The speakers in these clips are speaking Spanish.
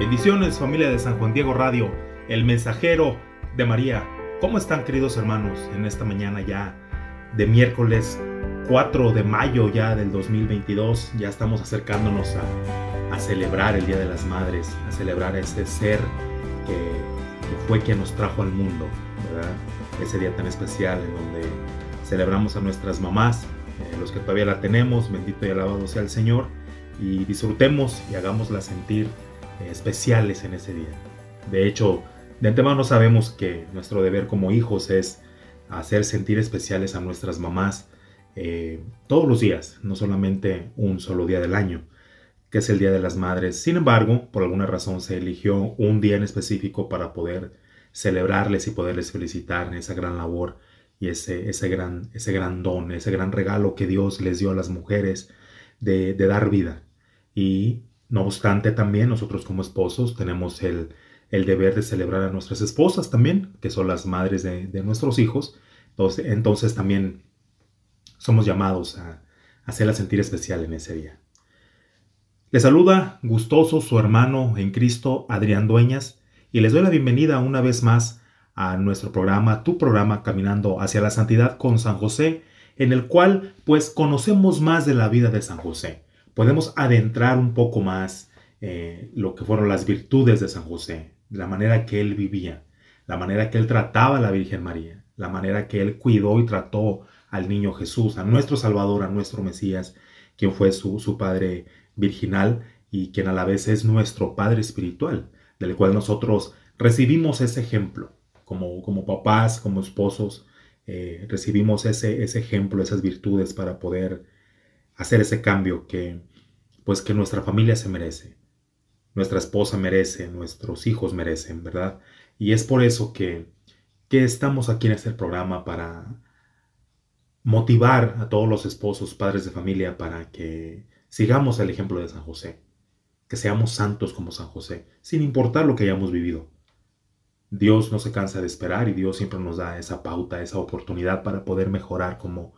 Bendiciones familia de San Juan Diego Radio, el mensajero de María. ¿Cómo están queridos hermanos en esta mañana ya de miércoles 4 de mayo ya del 2022? Ya estamos acercándonos a, a celebrar el Día de las Madres, a celebrar ese ser que, fue quien nos trajo al mundo, ¿verdad? Ese día tan especial en donde celebramos a nuestras mamás, eh, los que todavía la tenemos, bendito y alabado sea el Señor, y disfrutemos y hagámosla sentir especiales en ese día. De hecho, de antemano sabemos que nuestro deber como hijos es hacer sentir especiales a nuestras mamás eh, todos los días, no solamente un solo día del año, que es el Día de las Madres. Sin embargo, por alguna razón se eligió un día en específico para poder celebrarles y poderles felicitar esa gran labor y ese, ese, gran, ese gran don, ese gran regalo que Dios les dio a las mujeres de dar vida. Y no obstante, también nosotros como esposos tenemos el, deber de celebrar a nuestras esposas también, que son las madres de, nuestros hijos. Entonces, entonces, también somos llamados a, hacerla sentir especial en ese día. Le saluda gustoso su hermano en Cristo, Adrián Dueñas, y les doy la bienvenida una vez más a nuestro programa, tu programa Caminando hacia la Santidad con San José, en el cual pues conocemos más de la vida de San José podemos adentrar un poco más eh, lo que fueron las virtudes de San José, la manera que él vivía, la manera que él trataba a la Virgen María, la manera que él cuidó y trató al niño Jesús, a nuestro Salvador, a nuestro Mesías, quien fue su, su Padre virginal y quien a la vez es nuestro Padre espiritual, del cual nosotros recibimos ese ejemplo, como, como papás, como esposos, eh, recibimos ese, ese ejemplo, esas virtudes para poder hacer ese cambio que, pues que nuestra familia se merece, nuestra esposa merece, nuestros hijos merecen, ¿verdad? Y es por eso que, que estamos aquí en este programa para motivar a todos los esposos, padres de familia, para que sigamos el ejemplo de San José, que seamos santos como San José, sin importar lo que hayamos vivido. Dios no se cansa de esperar y Dios siempre nos da esa pauta, esa oportunidad para poder mejorar como,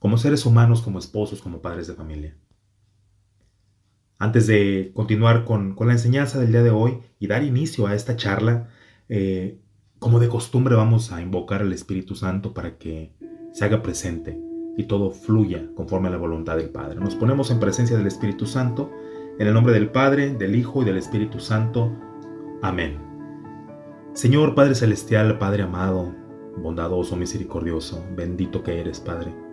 como seres humanos, como esposos, como padres de familia. Antes de continuar con, la enseñanza del día de hoy y dar inicio a esta charla, eh, como de costumbre vamos a invocar al Espíritu Santo para que se haga presente y todo fluya conforme a la voluntad del Padre. Nos ponemos en presencia del Espíritu Santo, en el nombre del Padre, del Hijo y del Espíritu Santo. Amén. Señor Padre Celestial, Padre amado, bondadoso, misericordioso, bendito que eres, Padre.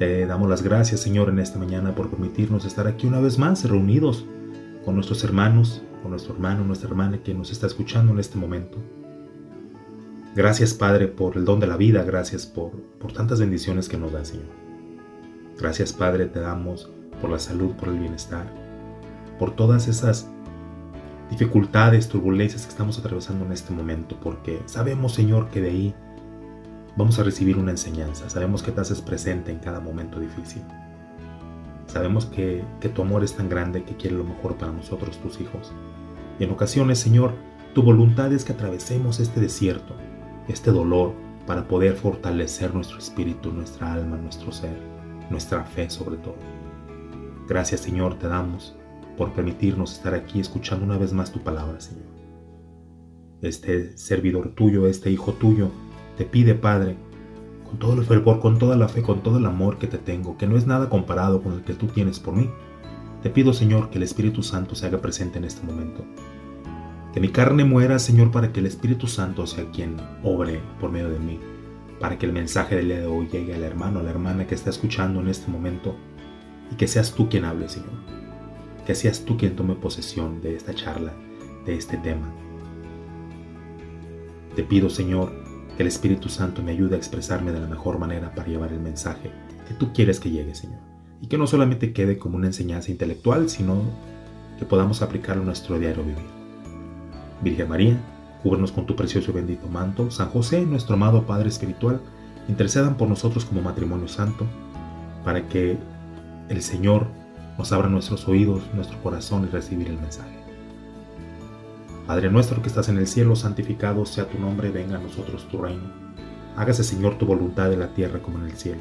Te damos las gracias, Señor, en esta mañana por permitirnos estar aquí una vez más reunidos con nuestros hermanos, con nuestro hermano, nuestra hermana que nos está escuchando en este momento. Gracias, Padre, por el don de la vida, gracias por, por tantas bendiciones que nos da, Señor. Gracias, Padre, te damos por la salud, por el bienestar, por todas esas dificultades, turbulencias que estamos atravesando en este momento, porque sabemos, Señor, que de ahí vamos a recibir una enseñanza. Sabemos que te haces presente en cada momento difícil. Sabemos que, tu amor es tan grande que quiere lo mejor para nosotros, tus hijos. Y en ocasiones, Señor, tu voluntad es que atravesemos este desierto, este dolor, para poder fortalecer nuestro espíritu, nuestra alma, nuestro ser, nuestra fe sobre todo. Gracias, Señor, te damos por permitirnos estar aquí escuchando una vez más tu palabra, Señor. Este servidor tuyo, este hijo tuyo, te pide, Padre, con todo el fervor, con toda la fe, con todo el amor que te tengo, que no es nada comparado con el que tú tienes por mí. Te pido, Señor, que el Espíritu Santo se haga presente en este momento. Que mi carne muera, Señor, para que el Espíritu Santo sea quien obre por medio de mí. Para que el mensaje del día de hoy llegue al hermano, a la hermana que está escuchando en este momento. Y que seas tú quien hable, Señor. Que seas tú quien tome posesión de esta charla, de este tema. Te pido, Señor, que el Espíritu Santo me ayude a expresarme de la mejor manera para llevar el mensaje que tú quieres que llegue, Señor. Y que no solamente quede como una enseñanza intelectual, sino que podamos aplicarlo en nuestro diario vivir. Virgen María, cúbrenos con tu precioso y bendito manto. San José, nuestro amado Padre Espiritual, intercedan por nosotros como matrimonio santo, para que el Señor nos abra nuestros oídos, nuestro corazón y recibir el mensaje. Padre nuestro que estás en el cielo, santificado sea tu nombre, venga a nosotros tu reino. Hágase Señor tu voluntad en la tierra como en el cielo.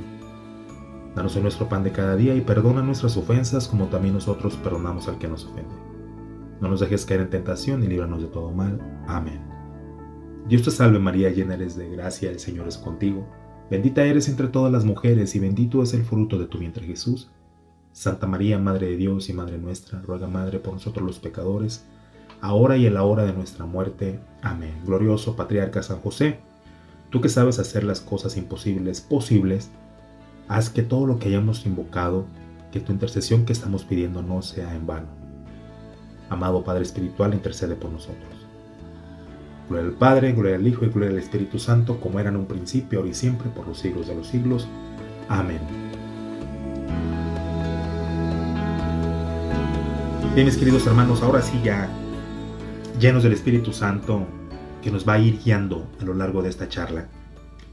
Danos hoy nuestro pan de cada día y perdona nuestras ofensas como también nosotros perdonamos al que nos ofende. No nos dejes caer en tentación y líbranos de todo mal. Amén. Dios te salve María, llena eres de gracia, el Señor es contigo. Bendita eres entre todas las mujeres y bendito es el fruto de tu vientre Jesús. Santa María, Madre de Dios y Madre nuestra, ruega Madre por nosotros los pecadores, ahora y en la hora de nuestra muerte. Amén. Glorioso Patriarca San José, tú que sabes hacer las cosas imposibles posibles, haz que todo lo que hayamos invocado, que tu intercesión que estamos pidiendo no sea en vano. Amado Padre Espiritual, intercede por nosotros. Gloria al Padre, gloria al Hijo y gloria al Espíritu Santo, como era en un principio, ahora y siempre, por los siglos de los siglos. Amén. Bien, mis queridos hermanos, ahora sí ya llenos del Espíritu Santo que nos va a ir guiando a lo largo de esta charla.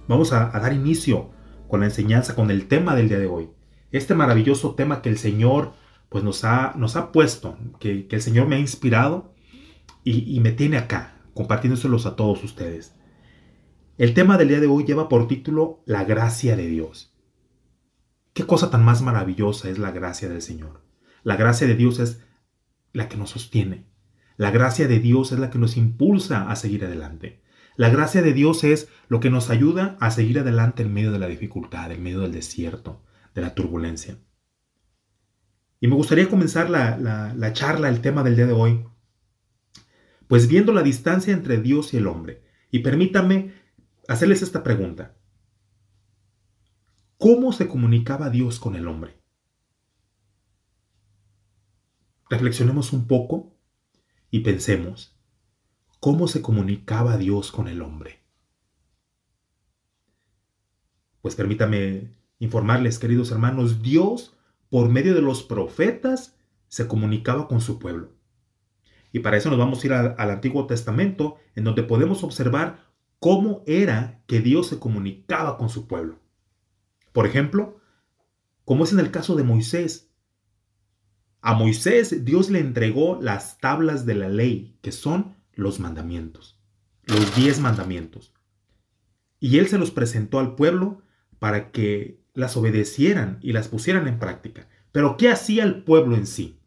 Vamos a, dar inicio con la enseñanza, con el tema del día de hoy. Este maravilloso tema que el Señor pues nos ha, nos ha puesto, que, el Señor me ha inspirado y, me tiene acá, compartiéndoselos a todos ustedes. El tema del día de hoy lleva por título La gracia de Dios. ¿Qué cosa tan más maravillosa es la gracia del Señor? La gracia de Dios es la que nos sostiene, la gracia de Dios es la que nos impulsa a seguir adelante. La gracia de Dios es lo que nos ayuda a seguir adelante en medio de la dificultad, en medio del desierto, de la turbulencia. Y me gustaría comenzar la, charla, el tema del día de hoy, pues viendo la distancia entre Dios y el hombre. Y permítanme hacerles esta pregunta. ¿Cómo se comunicaba Dios con el hombre? Reflexionemos un poco y pensemos, ¿cómo se comunicaba Dios con el hombre? Pues permítame informarles, queridos hermanos, Dios, por medio de los profetas, se comunicaba con su pueblo. Y para eso nos vamos a ir al, Antiguo Testamento, en donde podemos observar cómo era que Dios se comunicaba con su pueblo. Por ejemplo, como es en el caso de Moisés, a Moisés Dios le entregó las tablas de la ley, que son los mandamientos, los diez mandamientos. Y él se los presentó al pueblo para que las obedecieran y las pusieran en práctica. Pero ¿qué hacía el pueblo en sí?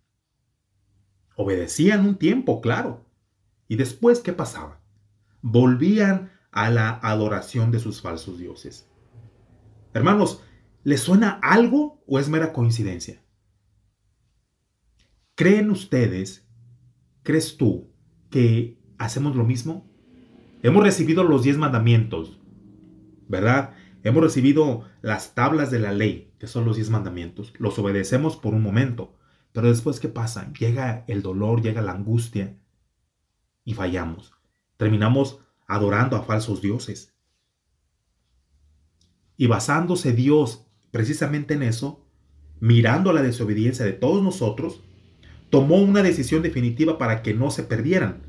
Obedecían un tiempo, claro. ¿Y después qué pasaba? Volvían a la adoración de sus falsos dioses. Hermanos, ¿les suena algo o es mera coincidencia? ¿Creen ustedes, crees tú, que hacemos lo mismo? Hemos recibido los diez mandamientos, ¿verdad? Hemos recibido las tablas de la ley, que son los diez mandamientos. Los obedecemos por un momento, pero después, ¿qué pasa? Llega el dolor, llega la angustia y fallamos. Terminamos adorando a falsos dioses. Y basándose Dios precisamente en eso, mirando la desobediencia de todos nosotros, tomó una decisión definitiva para que no se perdieran.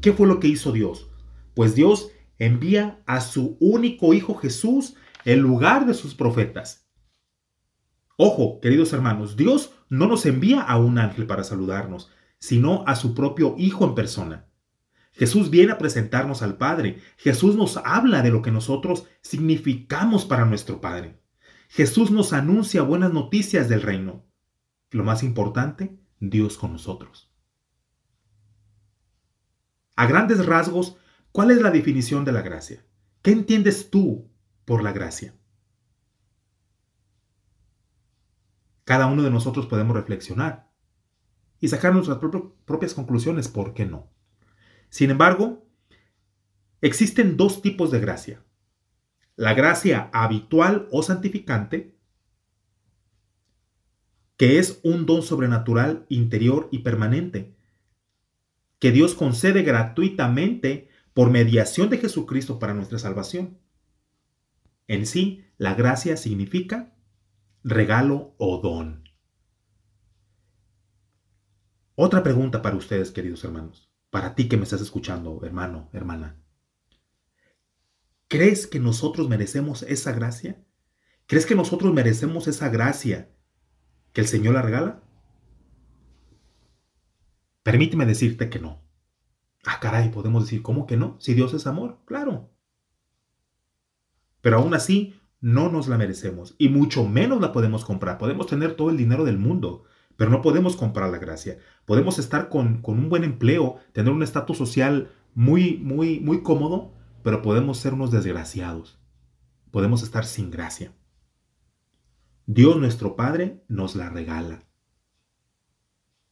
¿Qué fue lo que hizo Dios? Pues Dios envía a su único Hijo Jesús en lugar de sus profetas. Ojo, queridos hermanos, Dios no nos envía a un ángel para saludarnos, sino a su propio Hijo en persona. Jesús viene a presentarnos al Padre. Jesús nos habla de lo que nosotros significamos para nuestro Padre. Jesús nos anuncia buenas noticias del reino. Lo más importante, Dios con nosotros. A grandes rasgos, ¿cuál es la definición de la gracia? ¿Qué entiendes tú por la gracia? Cada uno de nosotros podemos reflexionar y sacar nuestras propias conclusiones, ¿por qué no? Sin embargo, existen dos tipos de gracia. La gracia habitual o santificante que es un don sobrenatural interior y permanente, que Dios concede gratuitamente por mediación de Jesucristo para nuestra salvación. En sí, la gracia significa regalo o don. Otra pregunta para ustedes, queridos hermanos, para ti que me estás escuchando, hermano, hermana. ¿Crees que nosotros merecemos esa gracia? ¿Crees que nosotros merecemos esa gracia que el Señor la regala? Permíteme decirte que no. Ah, caray, podemos decir, ¿cómo que no? Si Dios es amor, claro. Pero aún así, no nos la merecemos y mucho menos la podemos comprar. Podemos tener todo el dinero del mundo, pero no podemos comprar la gracia. Podemos estar con, con un buen empleo, tener un estatus social muy, muy, muy cómodo, pero podemos ser unos desgraciados. Podemos estar sin gracia. Dios nuestro Padre nos la regala.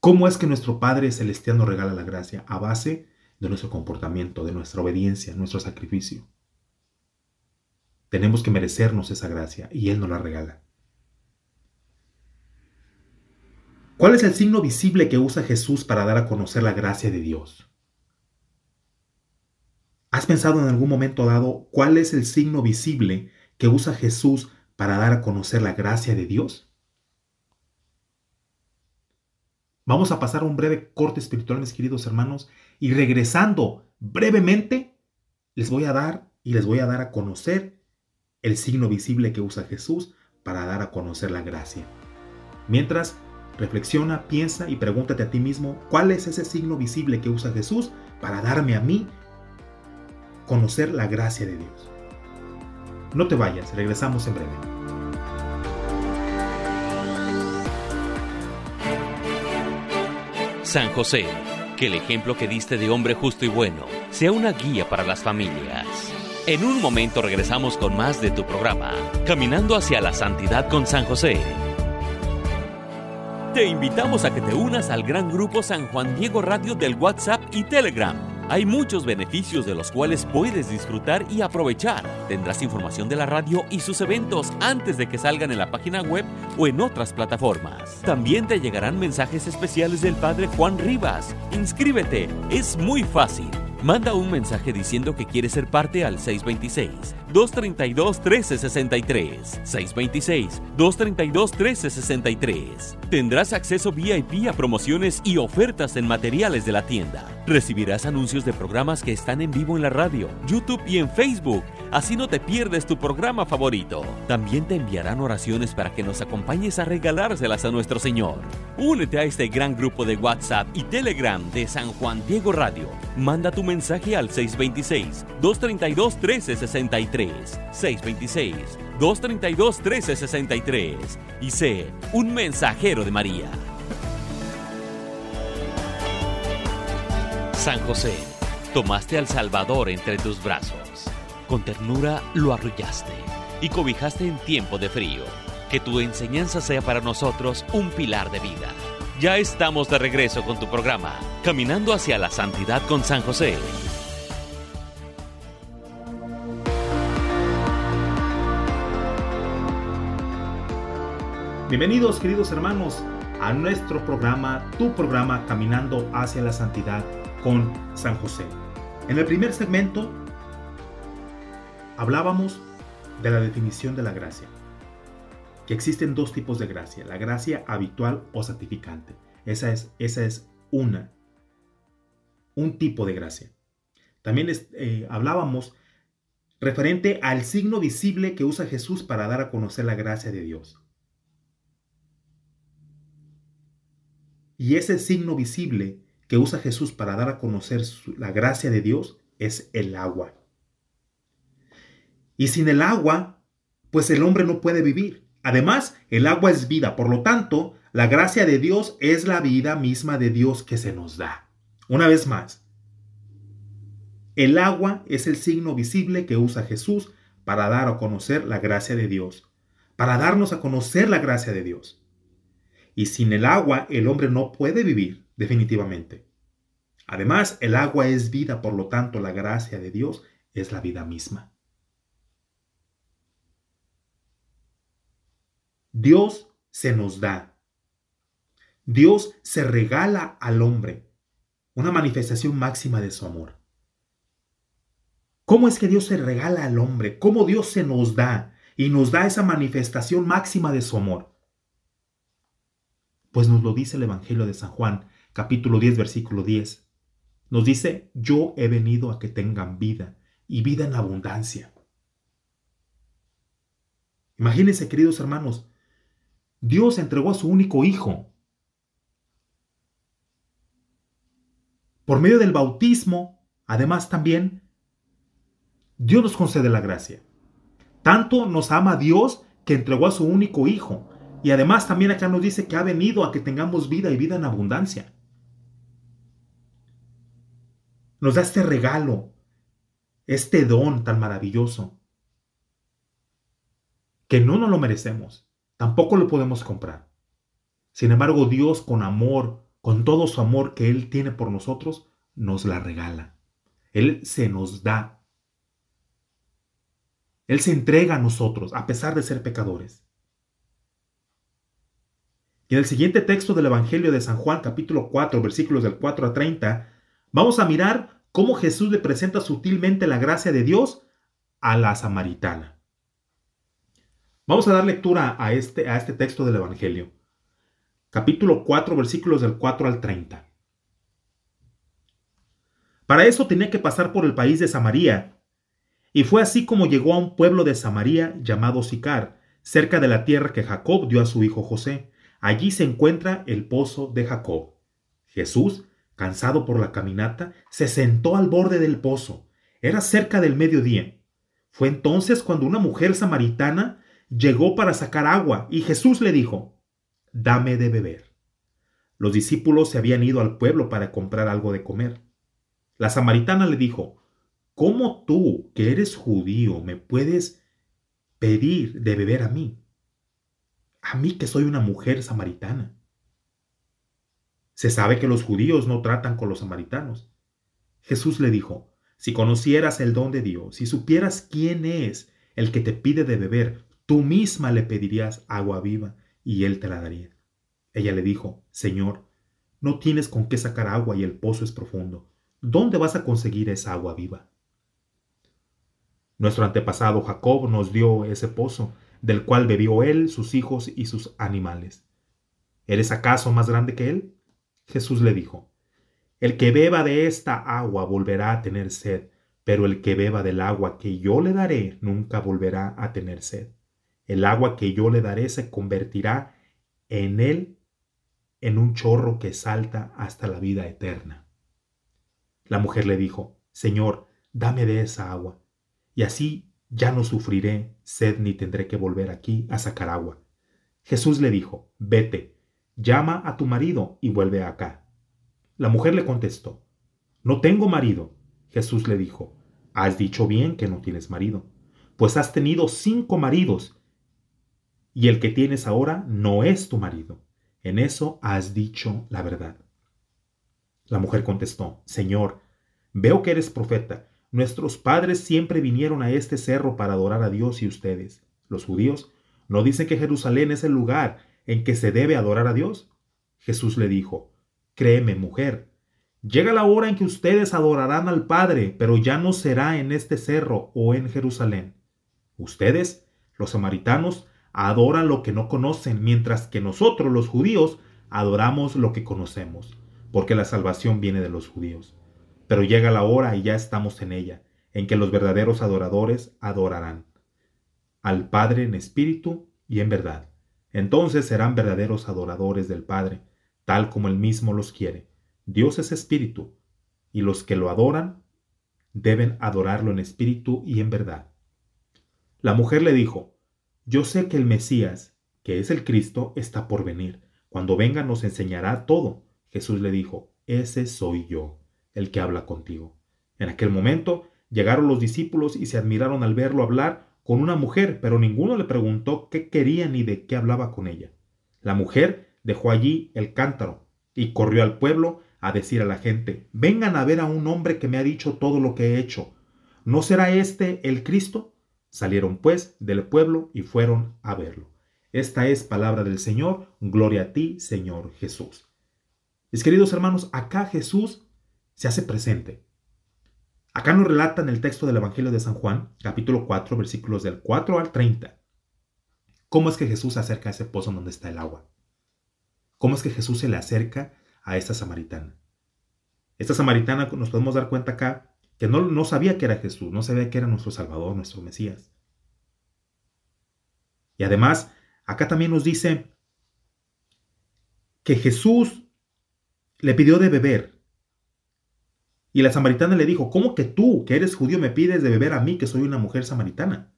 ¿Cómo es que nuestro Padre Celestial nos regala la gracia? A base de nuestro comportamiento, de nuestra obediencia, nuestro sacrificio. Tenemos que merecernos esa gracia y Él nos la regala. ¿Cuál es el signo visible que usa Jesús para dar a conocer la gracia de Dios? ¿Has pensado en algún momento dado cuál es el signo visible que usa Jesús para dar a conocer la gracia de Dios? Vamos a pasar un breve corte espiritual, mis queridos hermanos, y regresando brevemente, les voy a dar y les voy a dar a conocer el signo visible que usa Jesús para dar a conocer la gracia. Mientras, reflexiona, piensa y pregúntate a ti mismo cuál es ese signo visible que usa Jesús para darme a mí conocer la gracia de Dios. No te vayas, regresamos en breve. San José, que el ejemplo que diste de hombre justo y bueno sea una guía para las familias. En un momento regresamos con más de tu programa, Caminando hacia la Santidad con San José. Te invitamos a que te unas al gran grupo San Juan Diego Radio del WhatsApp y Telegram. Hay muchos beneficios de los cuales puedes disfrutar y aprovechar. Tendrás información de la radio y sus eventos antes de que salgan en la página web o en otras plataformas. También te llegarán mensajes especiales del Padre Juan Rivas. Inscríbete, es muy fácil. Manda un mensaje diciendo que quieres ser parte al 626-232-1363. 626-232-1363. Tendrás acceso VIP a promociones y ofertas en materiales de la tienda. Recibirás anuncios de programas que están en vivo en la radio, YouTube y en Facebook. Así no te pierdes tu programa favorito. También te enviarán oraciones para que nos acompañes a regalárselas a nuestro Señor. Únete a este gran grupo de WhatsApp y Telegram de San Juan Diego Radio. Manda tu mensaje al 626-232-1363. 626-232-1363. Y sé un mensajero de María. San José, tomaste al Salvador entre tus brazos. Con ternura lo arrullaste y cobijaste en tiempo de frío. Que tu enseñanza sea para nosotros un pilar de vida. Ya estamos de regreso con tu programa, Caminando hacia la Santidad con San José. Bienvenidos queridos hermanos a nuestro programa, tu programa Caminando hacia la Santidad con San José. En el primer segmento hablábamos de la definición de la gracia, que existen dos tipos de gracia, la gracia habitual o santificante. Esa es, esa es una, un tipo de gracia. También eh, hablábamos referente al signo visible que usa Jesús para dar a conocer la gracia de Dios. Y ese signo visible que usa Jesús para dar a conocer la gracia de Dios es el agua. Y sin el agua, pues el hombre no puede vivir. Además, el agua es vida, por lo tanto, la gracia de Dios es la vida misma de Dios que se nos da. Una vez más, el agua es el signo visible que usa Jesús para dar a conocer la gracia de Dios, para darnos a conocer la gracia de Dios. Y sin el agua el hombre no puede vivir, definitivamente. Además, el agua es vida, por lo tanto, la gracia de Dios es la vida misma. Dios se nos da. Dios se regala al hombre, una manifestación máxima de su amor. ¿Cómo es que Dios se regala al hombre? ¿Cómo Dios se nos da y nos da esa manifestación máxima de su amor? Pues nos lo dice el Evangelio de San Juan, capítulo 10, versículo 10, nos dice, yo he venido a que tengan vida y vida en abundancia. Imagínense, queridos hermanos, Dios entregó a su único hijo. Por medio del bautismo, además también, Dios nos concede la gracia. Tanto nos ama Dios que entregó a su único hijo. Y además también acá nos dice que ha venido a que tengamos vida y vida en abundancia. Nos da este regalo, este don tan maravilloso, que no nos lo merecemos, tampoco lo podemos comprar. Sin embargo, Dios con amor, con todo su amor que Él tiene por nosotros, nos la regala. Él se nos da. Él se entrega a nosotros a pesar de ser pecadores. Y en el siguiente texto del Evangelio de San Juan, capítulo 4, versículos del 4 a 30, vamos a mirar cómo Jesús le presenta sutilmente la gracia de Dios a la samaritana. Vamos a dar lectura a este, a este texto del Evangelio. Capítulo 4, versículos del 4 al 30. Para eso tenía que pasar por el país de Samaria, y fue así como llegó a un pueblo de Samaria llamado Sicar, cerca de la tierra que Jacob dio a su hijo José. Allí se encuentra el pozo de Jacob. Jesús, cansado por la caminata, se sentó al borde del pozo. Era cerca del mediodía. Fue entonces cuando una mujer samaritana llegó para sacar agua y Jesús le dijo, Dame de beber. Los discípulos se habían ido al pueblo para comprar algo de comer. La samaritana le dijo, ¿Cómo tú, que eres judío, me puedes pedir de beber a mí? a mí que soy una mujer samaritana. Se sabe que los judíos no tratan con los samaritanos. Jesús le dijo, si conocieras el don de Dios, si supieras quién es el que te pide de beber, tú misma le pedirías agua viva y él te la daría. Ella le dijo, Señor, no tienes con qué sacar agua y el pozo es profundo. ¿Dónde vas a conseguir esa agua viva? Nuestro antepasado Jacob nos dio ese pozo del cual bebió él, sus hijos y sus animales. ¿Eres acaso más grande que él? Jesús le dijo, El que beba de esta agua volverá a tener sed, pero el que beba del agua que yo le daré nunca volverá a tener sed. El agua que yo le daré se convertirá en él en un chorro que salta hasta la vida eterna. La mujer le dijo, Señor, dame de esa agua, y así ya no sufriré sed ni tendré que volver aquí a sacar agua. Jesús le dijo, Vete, llama a tu marido y vuelve acá. La mujer le contestó, No tengo marido. Jesús le dijo, Has dicho bien que no tienes marido, pues has tenido cinco maridos, y el que tienes ahora no es tu marido. En eso has dicho la verdad. La mujer contestó, Señor, veo que eres profeta. Nuestros padres siempre vinieron a este cerro para adorar a Dios y ustedes, los judíos, ¿no dicen que Jerusalén es el lugar en que se debe adorar a Dios? Jesús le dijo, Créeme, mujer, llega la hora en que ustedes adorarán al Padre, pero ya no será en este cerro o en Jerusalén. Ustedes, los samaritanos, adoran lo que no conocen, mientras que nosotros, los judíos, adoramos lo que conocemos, porque la salvación viene de los judíos. Pero llega la hora y ya estamos en ella, en que los verdaderos adoradores adorarán al Padre en espíritu y en verdad. Entonces serán verdaderos adoradores del Padre, tal como Él mismo los quiere. Dios es espíritu, y los que lo adoran deben adorarlo en espíritu y en verdad. La mujer le dijo, Yo sé que el Mesías, que es el Cristo, está por venir. Cuando venga nos enseñará todo. Jesús le dijo, Ese soy yo el que habla contigo. En aquel momento llegaron los discípulos y se admiraron al verlo hablar con una mujer, pero ninguno le preguntó qué quería ni de qué hablaba con ella. La mujer dejó allí el cántaro y corrió al pueblo a decir a la gente, vengan a ver a un hombre que me ha dicho todo lo que he hecho. ¿No será este el Cristo? Salieron pues del pueblo y fueron a verlo. Esta es palabra del Señor, gloria a ti, Señor Jesús. Mis queridos hermanos, acá Jesús se hace presente. Acá nos relata en el texto del Evangelio de San Juan, capítulo 4, versículos del 4 al 30, cómo es que Jesús se acerca a ese pozo donde está el agua. Cómo es que Jesús se le acerca a esta samaritana. Esta samaritana nos podemos dar cuenta acá que no, no sabía que era Jesús, no sabía que era nuestro Salvador, nuestro Mesías. Y además, acá también nos dice que Jesús le pidió de beber. Y la samaritana le dijo, ¿cómo que tú, que eres judío, me pides de beber a mí, que soy una mujer samaritana?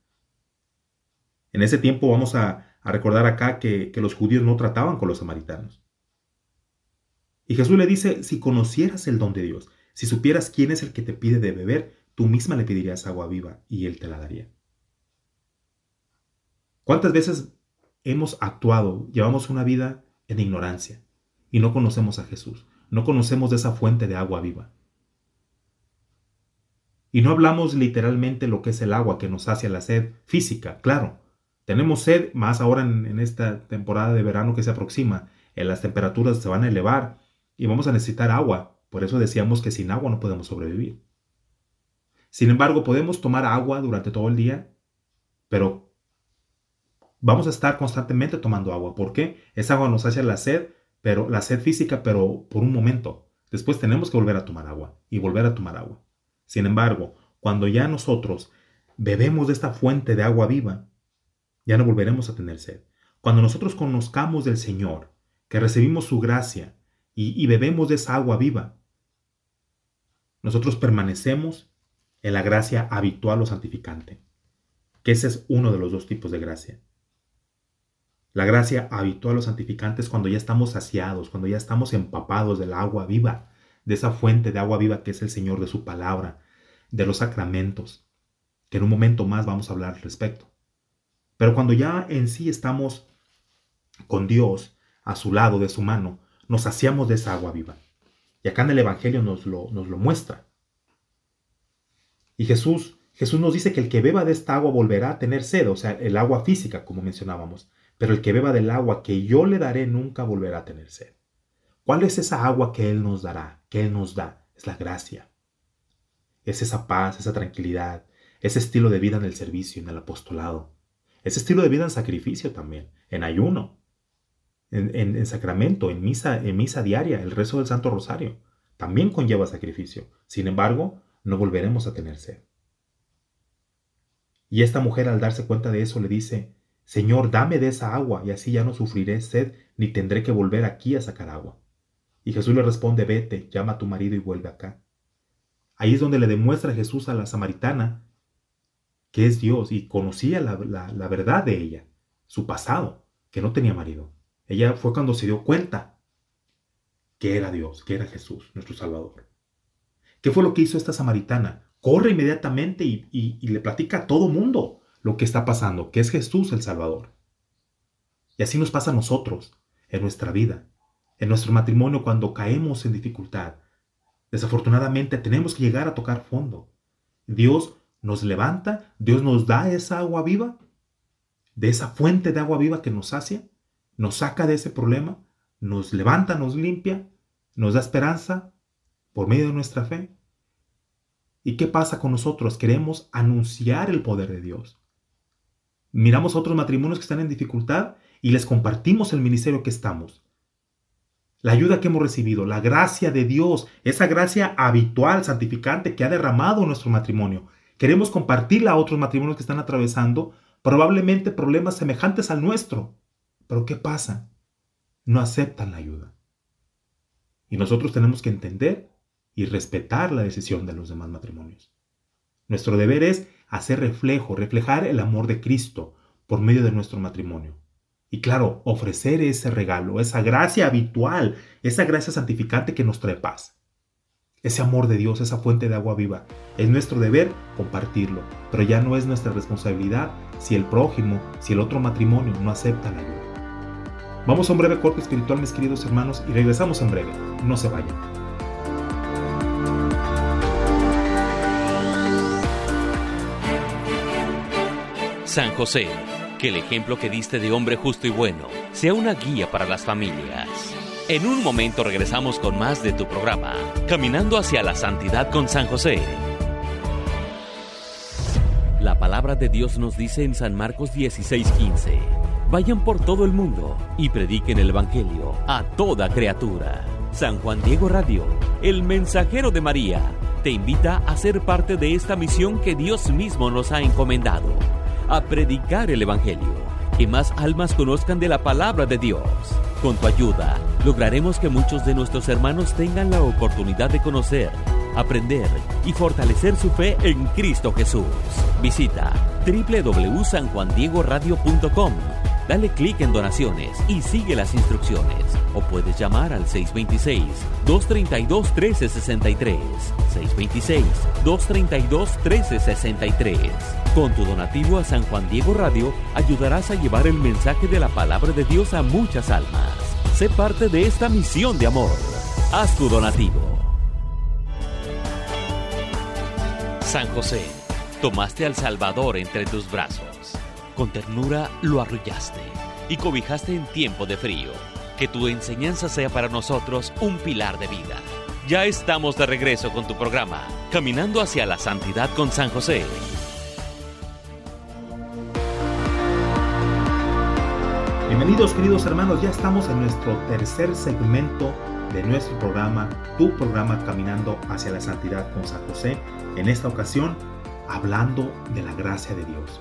En ese tiempo vamos a, recordar acá que, que los judíos no trataban con los samaritanos. Y Jesús le dice, si conocieras el don de Dios, si supieras quién es el que te pide de beber, tú misma le pedirías agua viva y él te la daría. ¿Cuántas veces hemos actuado, llevamos una vida en ignorancia y no conocemos a Jesús? No conocemos esa fuente de agua viva. Y no hablamos literalmente lo que es el agua que nos sacia la sed física, claro. Tenemos sed, más ahora en, esta temporada de verano que se aproxima, en las temperaturas se van a elevar y vamos a necesitar agua. Por eso decíamos que sin agua no podemos sobrevivir. Sin embargo, podemos tomar agua durante todo el día, pero vamos a estar constantemente tomando agua. ¿Por qué? Esa agua nos hace la sed, pero la sed física, pero por un momento. Después tenemos que volver a tomar agua y volver a tomar agua. Sin embargo, cuando ya nosotros bebemos de esta fuente de agua viva, ya no volveremos a tener sed. Cuando nosotros conozcamos del Señor, que recibimos su gracia y, y bebemos de esa agua viva, nosotros permanecemos en la gracia habitual o santificante, que ese es uno de los dos tipos de gracia. La gracia habitual o santificante es cuando ya estamos saciados, cuando ya estamos empapados del agua viva, de esa fuente de agua viva que es el Señor, de su palabra, de los sacramentos, que en un momento más vamos a hablar al respecto. Pero cuando ya en sí estamos con Dios a su lado, de su mano, nos saciamos de esa agua viva. Y acá en el Evangelio nos lo, nos lo muestra. Y Jesús, Jesús nos dice que el que beba de esta agua volverá a tener sed, o sea, el agua física, como mencionábamos. Pero el que beba del agua que yo le daré nunca volverá a tener sed. ¿Cuál es esa agua que Él nos dará, que Él nos da? Es la gracia. Es esa paz, esa tranquilidad, ese estilo de vida en el servicio, en el apostolado. Ese estilo de vida en sacrificio también, en ayuno, en, sacramento, en misa, en misa diaria, el rezo del Santo Rosario. También conlleva sacrificio. Sin embargo, no volveremos a tener sed. Y esta mujer al darse cuenta de eso le dice, Señor, dame de esa agua y así ya no sufriré sed ni tendré que volver aquí a sacar agua. Y Jesús le responde, vete, llama a tu marido y vuelve acá. Ahí es donde le demuestra Jesús a la samaritana que es Dios y conocía la, la verdad de ella, su pasado, que no tenía marido. Ella fue cuando se dio cuenta que era Dios, que era Jesús, nuestro Salvador. ¿Qué fue lo que hizo esta samaritana? Corre inmediatamente y, y, le platica a todo mundo lo que está pasando, que es Jesús el Salvador. Y así nos pasa a nosotros en nuestra vida en nuestro matrimonio cuando caemos en dificultad. Desafortunadamente tenemos que llegar a tocar fondo. Dios nos levanta, Dios nos da esa agua viva, de esa fuente de agua viva que nos sacia, nos saca de ese problema, nos levanta, nos limpia, nos da esperanza por medio de nuestra fe. ¿Y qué pasa con nosotros? Queremos anunciar el poder de Dios. Miramos a otros matrimonios que están en dificultad y les compartimos el ministerio que estamos la ayuda que hemos recibido, la gracia de Dios, esa gracia habitual, santificante que ha derramado nuestro matrimonio. Queremos compartirla a otros matrimonios que están atravesando probablemente problemas semejantes al nuestro. Pero ¿qué pasa? No aceptan la ayuda. Y nosotros tenemos que entender y respetar la decisión de los demás matrimonios. Nuestro deber es hacer reflejo, reflejar el amor de Cristo por medio de nuestro matrimonio. Y claro, ofrecer ese regalo, esa gracia habitual, esa gracia santificante que nos trae paz. Ese amor de Dios, esa fuente de agua viva, es nuestro deber compartirlo, pero ya no es nuestra responsabilidad si el prójimo, si el otro matrimonio no acepta la ayuda. Vamos a un breve corte espiritual, mis queridos hermanos, y regresamos en breve. No se vayan. San José que el ejemplo que diste de hombre justo y bueno sea una guía para las familias. En un momento regresamos con más de tu programa, Caminando hacia la Santidad con San José. La palabra de Dios nos dice en San Marcos 16:15, vayan por todo el mundo y prediquen el Evangelio a toda criatura. San Juan Diego Radio, el mensajero de María, te invita a ser parte de esta misión que Dios mismo nos ha encomendado, a predicar el Evangelio, que más almas conozcan de la palabra de Dios. Con tu ayuda, lograremos que muchos de nuestros hermanos tengan la oportunidad de conocer, aprender y fortalecer su fe en Cristo Jesús. Visita www.sanjuandiegoradio.com Dale clic en donaciones y sigue las instrucciones. O puedes llamar al 626-232-1363. 626-232-1363. Con tu donativo a San Juan Diego Radio ayudarás a llevar el mensaje de la palabra de Dios a muchas almas. Sé parte de esta misión de amor. Haz tu donativo. San José, tomaste al Salvador entre tus brazos con ternura lo arrullaste y cobijaste en tiempo de frío. Que tu enseñanza sea para nosotros un pilar de vida. Ya estamos de regreso con tu programa, Caminando hacia la Santidad con San José. Bienvenidos queridos hermanos, ya estamos en nuestro tercer segmento de nuestro programa, tu programa Caminando hacia la Santidad con San José. En esta ocasión, hablando de la gracia de Dios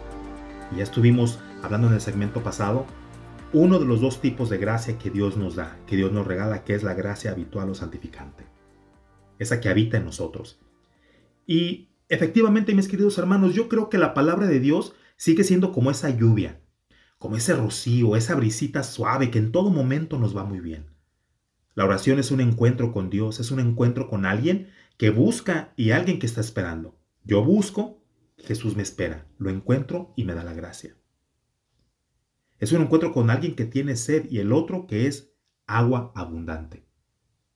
ya estuvimos hablando en el segmento pasado, uno de los dos tipos de gracia que Dios nos da, que Dios nos regala, que es la gracia habitual o santificante. Esa que habita en nosotros. Y efectivamente, mis queridos hermanos, yo creo que la palabra de Dios sigue siendo como esa lluvia, como ese rocío, esa brisita suave que en todo momento nos va muy bien. La oración es un encuentro con Dios, es un encuentro con alguien que busca y alguien que está esperando. Yo busco Jesús me espera, lo encuentro y me da la gracia. Es un encuentro con alguien que tiene sed y el otro que es agua abundante.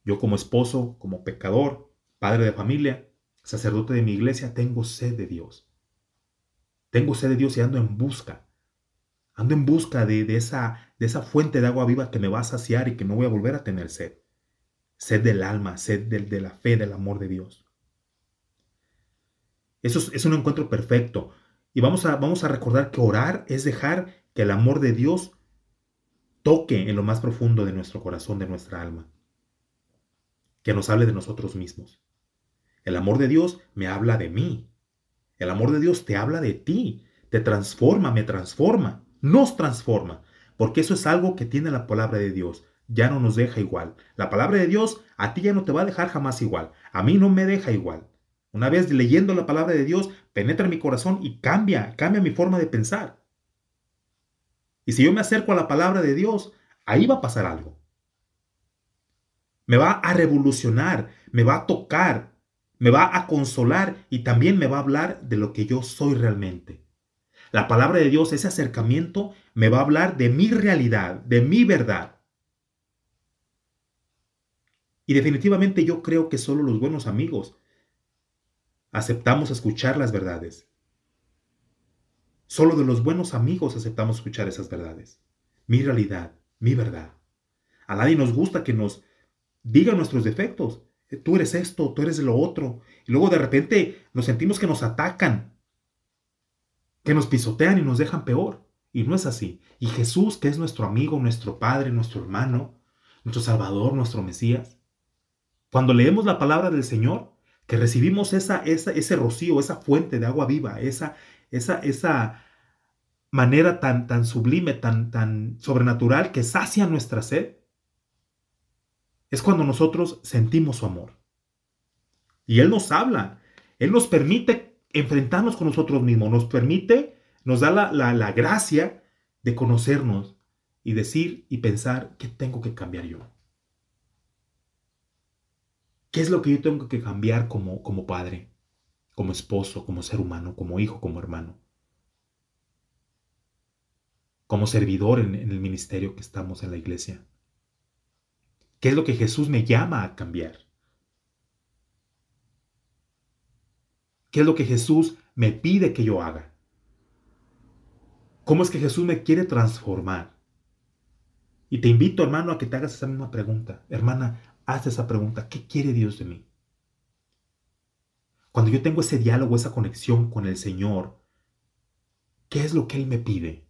Yo como esposo, como pecador, padre de familia, sacerdote de mi iglesia, tengo sed de Dios. Tengo sed de Dios y ando en busca. Ando en busca de, esa, de esa fuente de agua viva que me va a saciar y que no voy a volver a tener sed. Sed del alma, sed de la fe, del amor de Dios. Eso es, un encuentro perfecto. Y vamos a, vamos a recordar que orar es dejar que el amor de Dios toque en lo más profundo de nuestro corazón, de nuestra alma. Que nos hable de nosotros mismos. El amor de Dios me habla de mí. El amor de Dios te habla de ti. Te transforma, me transforma. Nos transforma. Porque eso es algo que tiene la palabra de Dios. Ya no nos deja igual. La palabra de Dios a ti ya no te va a dejar jamás igual. A mí no me deja igual. Una vez leyendo la palabra de Dios, penetra en mi corazón y cambia, cambia mi forma de pensar. Y si yo me acerco a la palabra de Dios, ahí va a pasar algo. Me va a revolucionar, me va a tocar, me va a consolar y también me va a hablar de lo que yo soy realmente. La palabra de Dios, ese acercamiento, me va a hablar de mi realidad, de mi verdad. Y definitivamente yo creo que solo los buenos amigos aceptamos escuchar las verdades. Solo de los buenos amigos aceptamos escuchar esas verdades. Mi realidad, mi verdad. A nadie nos gusta que nos digan nuestros defectos. Eh, tú eres esto, tú eres lo otro. Y luego de repente nos sentimos que nos atacan, que nos pisotean y nos dejan peor. Y no es así. Y Jesús, que es nuestro amigo, nuestro Padre, nuestro hermano, nuestro Salvador, nuestro Mesías, cuando leemos la palabra del Señor, que recibimos esa, esa, ese rocío, esa fuente de agua viva, esa, esa, esa manera tan, tan sublime, tan, tan sobrenatural que sacia nuestra sed, es cuando nosotros sentimos su amor. Y Él nos habla, Él nos permite enfrentarnos con nosotros mismos, nos permite, nos da la, la, la gracia de conocernos y decir y pensar qué tengo que cambiar yo. ¿Qué es lo que yo tengo que cambiar como, como padre, como esposo, como ser humano, como hijo, como hermano? Como servidor en, en el ministerio que estamos en la iglesia. ¿Qué es lo que Jesús me llama a cambiar? ¿Qué es lo que Jesús me pide que yo haga? ¿Cómo es que Jesús me quiere transformar? Y te invito, hermano, a que te hagas esa misma pregunta. Hermana, haz esa pregunta, ¿qué quiere Dios de mí? Cuando yo tengo ese diálogo, esa conexión con el Señor, ¿qué es lo que Él me pide?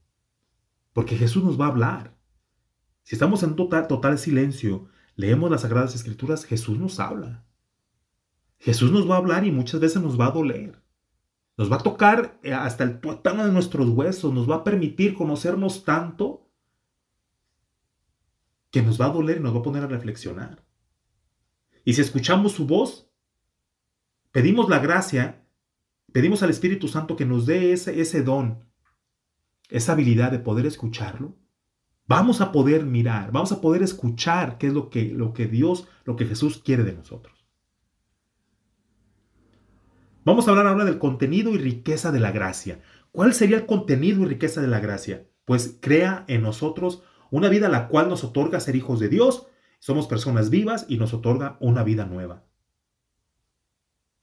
Porque Jesús nos va a hablar. Si estamos en total, total silencio, leemos las Sagradas Escrituras, Jesús nos habla. Jesús nos va a hablar y muchas veces nos va a doler. Nos va a tocar eh, hasta el tuétano de nuestros huesos, nos va a permitir conocernos tanto que nos va a doler y nos va a poner a reflexionar. Y si escuchamos su voz, pedimos la gracia, pedimos al Espíritu Santo que nos dé ese, ese don, esa habilidad de poder escucharlo, vamos a poder mirar, vamos a poder escuchar qué es lo que, lo que Dios, lo que Jesús quiere de nosotros. Vamos a hablar ahora del contenido y riqueza de la gracia. ¿Cuál sería el contenido y riqueza de la gracia? Pues crea en nosotros una vida la cual nos otorga ser hijos de Dios, somos personas vivas y nos otorga una vida nueva.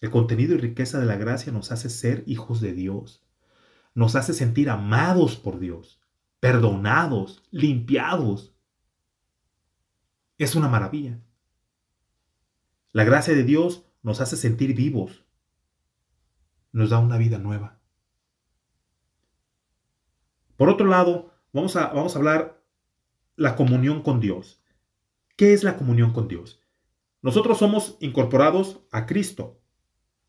El contenido y riqueza de la gracia nos hace ser hijos de Dios, nos hace sentir amados por Dios, perdonados, limpiados. Es una maravilla. La gracia de Dios nos hace sentir vivos, nos da una vida nueva. Por otro lado, vamos a, vamos a hablar la comunión con Dios. ¿Qué es la comunión con Dios? Nosotros somos incorporados a Cristo.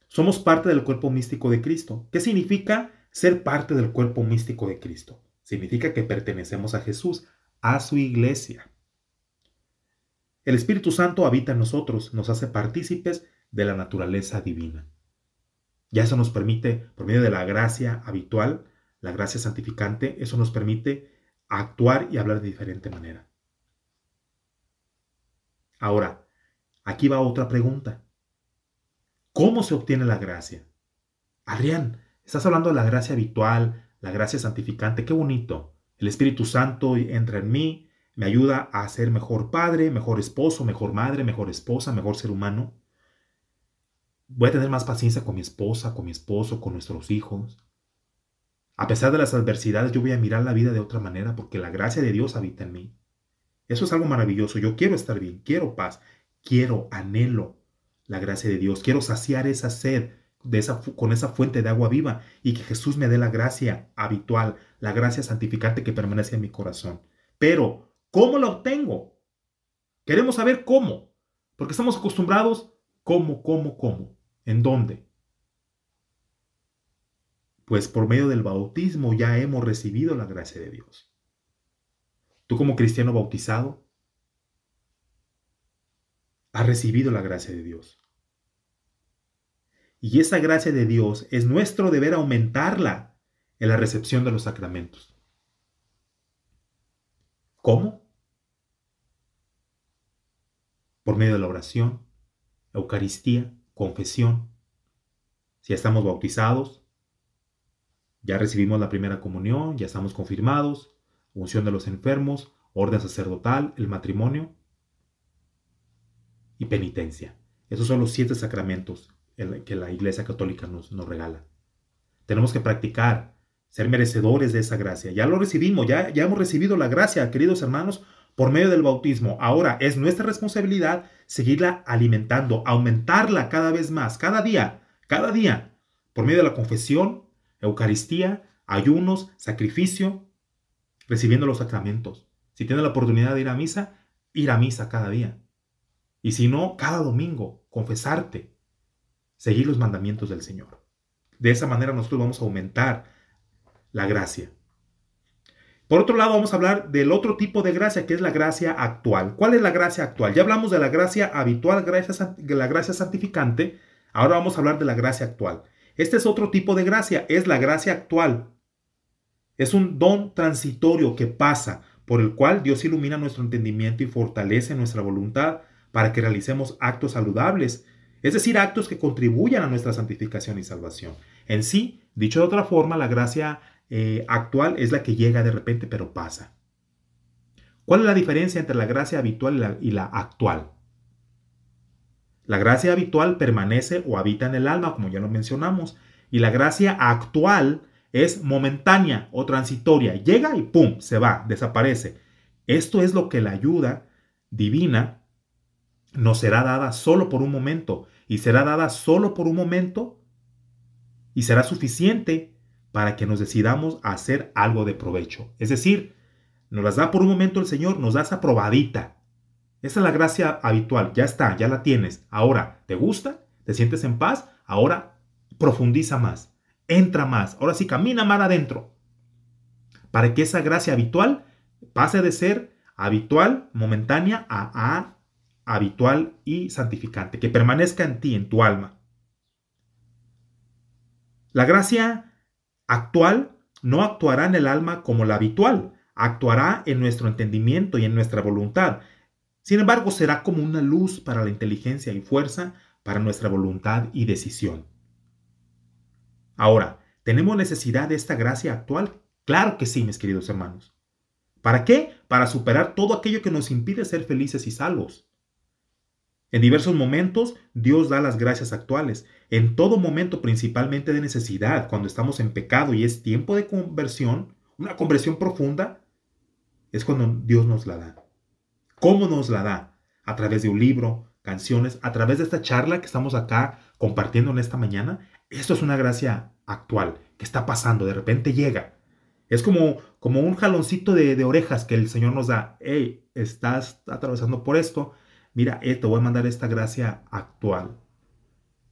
Somos parte del cuerpo místico de Cristo. ¿Qué significa ser parte del cuerpo místico de Cristo? Significa que pertenecemos a Jesús, a su iglesia. El Espíritu Santo habita en nosotros, nos hace partícipes de la naturaleza divina. Ya eso nos permite, por medio de la gracia habitual, la gracia santificante, eso nos permite actuar y hablar de diferente manera. Ahora, aquí va otra pregunta. ¿Cómo se obtiene la gracia? Adrián, estás hablando de la gracia habitual, la gracia santificante, qué bonito. El Espíritu Santo entra en mí, me ayuda a ser mejor padre, mejor esposo, mejor madre, mejor esposa, mejor ser humano. Voy a tener más paciencia con mi esposa, con mi esposo, con nuestros hijos. A pesar de las adversidades, yo voy a mirar la vida de otra manera porque la gracia de Dios habita en mí. Eso es algo maravilloso. Yo quiero estar bien, quiero paz, quiero, anhelo la gracia de Dios, quiero saciar esa sed de esa, con esa fuente de agua viva y que Jesús me dé la gracia habitual, la gracia santificante que permanece en mi corazón. Pero, ¿cómo la obtengo? Queremos saber cómo, porque estamos acostumbrados, ¿cómo, cómo, cómo? ¿En dónde? pues por medio del bautismo ya hemos recibido la gracia de Dios. Tú como cristiano bautizado, has recibido la gracia de Dios. Y esa gracia de Dios es nuestro deber aumentarla en la recepción de los sacramentos. ¿Cómo? Por medio de la oración, Eucaristía, confesión. Si estamos bautizados, ya recibimos la primera comunión, ya estamos confirmados, unción de los enfermos, orden sacerdotal, el matrimonio y penitencia. Esos son los siete sacramentos que la Iglesia Católica nos, nos regala. Tenemos que practicar, ser merecedores de esa gracia. Ya lo recibimos, ya, ya hemos recibido la gracia, queridos hermanos, por medio del bautismo. Ahora es nuestra responsabilidad seguirla alimentando, aumentarla cada vez más, cada día, cada día, por medio de la confesión, Eucaristía, ayunos, sacrificio, recibiendo los sacramentos. Si tienes la oportunidad de ir a misa, ir a misa cada día. Y si no, cada domingo, confesarte, seguir los mandamientos del Señor. De esa manera nosotros vamos a aumentar la gracia. Por otro lado, vamos a hablar del otro tipo de gracia, que es la gracia actual. ¿Cuál es la gracia actual? Ya hablamos de la gracia habitual, la gracia santificante. Ahora vamos a hablar de la gracia actual. Este es otro tipo de gracia, es la gracia actual. Es un don transitorio que pasa, por el cual Dios ilumina nuestro entendimiento y fortalece nuestra voluntad para que realicemos actos saludables, es decir, actos que contribuyan a nuestra santificación y salvación. En sí, dicho de otra forma, la gracia eh, actual es la que llega de repente pero pasa. ¿Cuál es la diferencia entre la gracia habitual y la actual? La gracia habitual permanece o habita en el alma, como ya lo mencionamos, y la gracia actual es momentánea o transitoria. Llega y ¡pum! se va, desaparece. Esto es lo que la ayuda divina nos será dada solo por un momento y será dada solo por un momento y será suficiente para que nos decidamos a hacer algo de provecho. Es decir, nos las da por un momento el Señor, nos da esa probadita Esa es la gracia habitual, ya está, ya la tienes. Ahora, ¿te gusta? ¿Te sientes en paz? Ahora profundiza más, entra más, ahora sí camina más adentro. Para que esa gracia habitual pase de ser habitual, momentánea, a, habitual y santificante, que permanezca en ti, en tu alma. La gracia actual no actuará en el alma como la habitual, actuará en nuestro entendimiento y en nuestra voluntad. Sin embargo, será como una luz para la inteligencia y fuerza para nuestra voluntad y decisión. Ahora, ¿tenemos necesidad de esta gracia actual? Claro que sí, mis queridos hermanos. ¿Para qué? Para superar todo aquello que nos impide ser felices y salvos. En diversos momentos, Dios da las gracias actuales. En todo momento, principalmente de necesidad, cuando estamos en pecado y es tiempo de conversión, una conversión profunda, es cuando Dios nos la da. ¿Cómo nos la da? A través de un libro, canciones, a través de esta charla que estamos acá compartiendo en esta mañana. Esto es una gracia actual que está pasando, de repente llega. Es como, como un jaloncito de, orejas que el Señor nos da. Hey, estás atravesando por esto. Mira, eh, te voy a mandar esta gracia actual,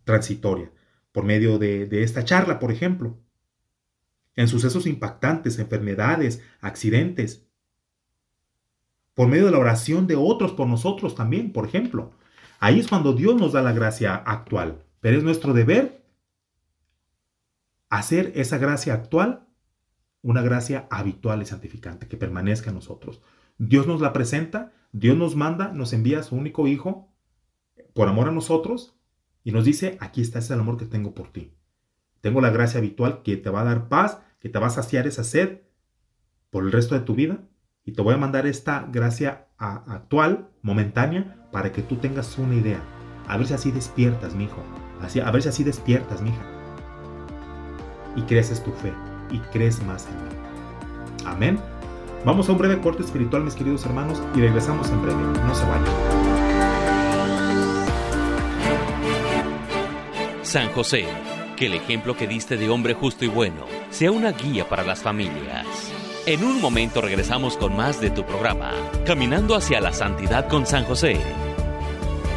transitoria, por medio de esta charla, por ejemplo. En sucesos impactantes, enfermedades, accidentes, por medio de la oración de otros por nosotros también, por ejemplo. Ahí es cuando Dios nos da la gracia actual. Pero es nuestro deber hacer esa gracia actual una gracia habitual y santificante que permanezca en nosotros. Dios nos la presenta, Dios nos manda, nos envía a su único Hijo por amor a nosotros y nos dice, aquí está ese amor que tengo por ti. Tengo la gracia habitual que te va a dar paz, que te va a saciar esa sed por el resto de tu vida y te voy a mandar esta gracia actual, momentánea, para que tú tengas una idea. A ver si así despiertas, mi hijo. A ver si así despiertas, mi hija. Y creces tu fe y crees más en mí. Amén. Vamos a un breve corte espiritual, mis queridos hermanos, y regresamos en breve. No se vayan. San José, que el ejemplo que diste de hombre justo y bueno sea una guía para las familias. En un momento regresamos con más de tu programa, Caminando hacia la Santidad con San José.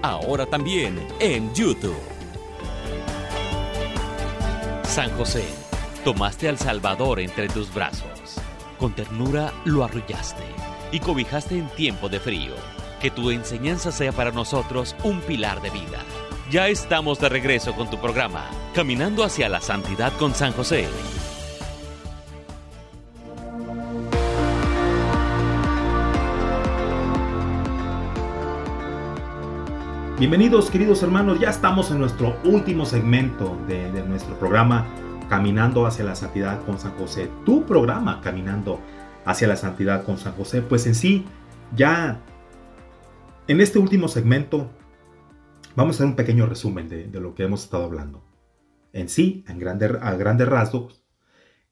Ahora también en YouTube. San José, tomaste al Salvador entre tus brazos. Con ternura lo arrullaste y cobijaste en tiempo de frío. Que tu enseñanza sea para nosotros un pilar de vida. Ya estamos de regreso con tu programa, Caminando hacia la Santidad con San José. Bienvenidos queridos hermanos, ya estamos en nuestro último segmento de, nuestro programa Caminando hacia la Santidad con San José. Tu programa Caminando hacia la Santidad con San José. Pues en sí, ya en este último segmento vamos a hacer un pequeño resumen de, de lo que hemos estado hablando. En sí, en grande, a grandes rasgos,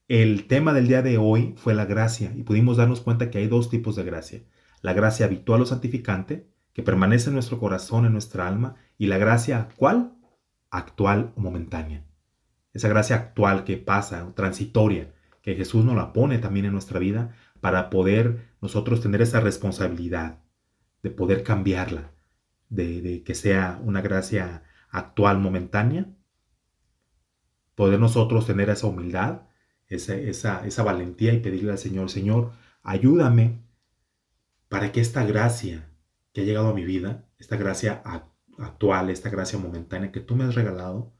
el tema del día de hoy fue la gracia y pudimos darnos cuenta que hay dos tipos de gracia. La gracia habitual o santificante, que permanece en nuestro corazón, en nuestra alma, y la gracia ¿cuál? actual o momentánea. Esa gracia actual que pasa, transitoria, que Jesús nos la pone también en nuestra vida para poder nosotros tener esa responsabilidad de poder cambiarla, de, de que sea una gracia actual, momentánea, poder nosotros tener esa humildad, esa, esa, esa valentía y pedirle al Señor, Señor, ayúdame para que esta gracia que ha llegado a mi vida, esta gracia actual, esta gracia momentánea que tú me has regalado,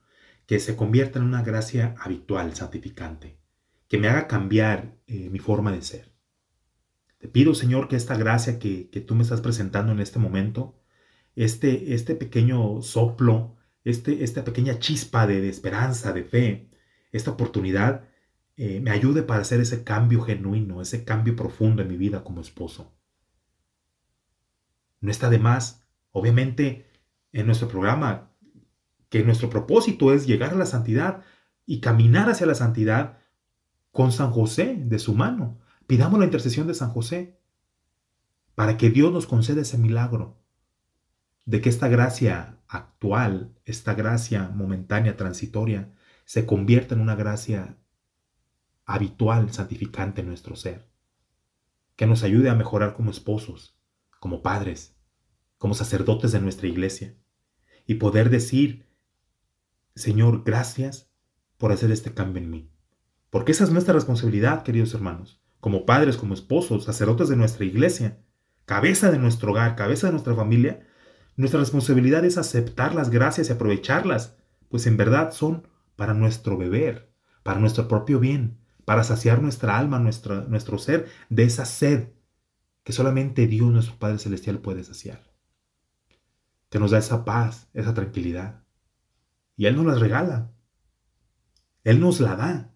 que se convierta en una gracia habitual, santificante, que me haga cambiar eh, mi forma de ser. Te pido, Señor, que esta gracia que, que, tú me estás presentando en este momento, este, este pequeño soplo, este, esta pequeña chispa de, esperanza, de fe, esta oportunidad, eh, me ayude para hacer ese cambio genuino, ese cambio profundo en mi vida como esposo No está de más, obviamente, en nuestro programa, que nuestro propósito es llegar a la santidad y caminar hacia la santidad con San José de su mano. Pidamos la intercesión de San José para que Dios nos conceda ese milagro de que esta gracia actual, esta gracia momentánea, transitoria, se convierta en una gracia habitual, santificante en nuestro ser, que nos ayude a mejorar como esposos, como padres, como sacerdotes de nuestra iglesia, y poder decir, Señor, gracias por hacer este cambio en mí. Porque esa es nuestra responsabilidad, queridos hermanos, como padres, como esposos, sacerdotes de nuestra iglesia, cabeza de nuestro hogar, cabeza de nuestra familia, nuestra responsabilidad es aceptar las gracias y aprovecharlas, pues en verdad son para nuestro beber, para nuestro propio bien, para saciar nuestra alma, nuestro ser de esa sed que solamente Dios, nuestro Padre Celestial, puede saciar. Que nos da esa paz, esa tranquilidad. Y Él nos las regala. Él nos la da.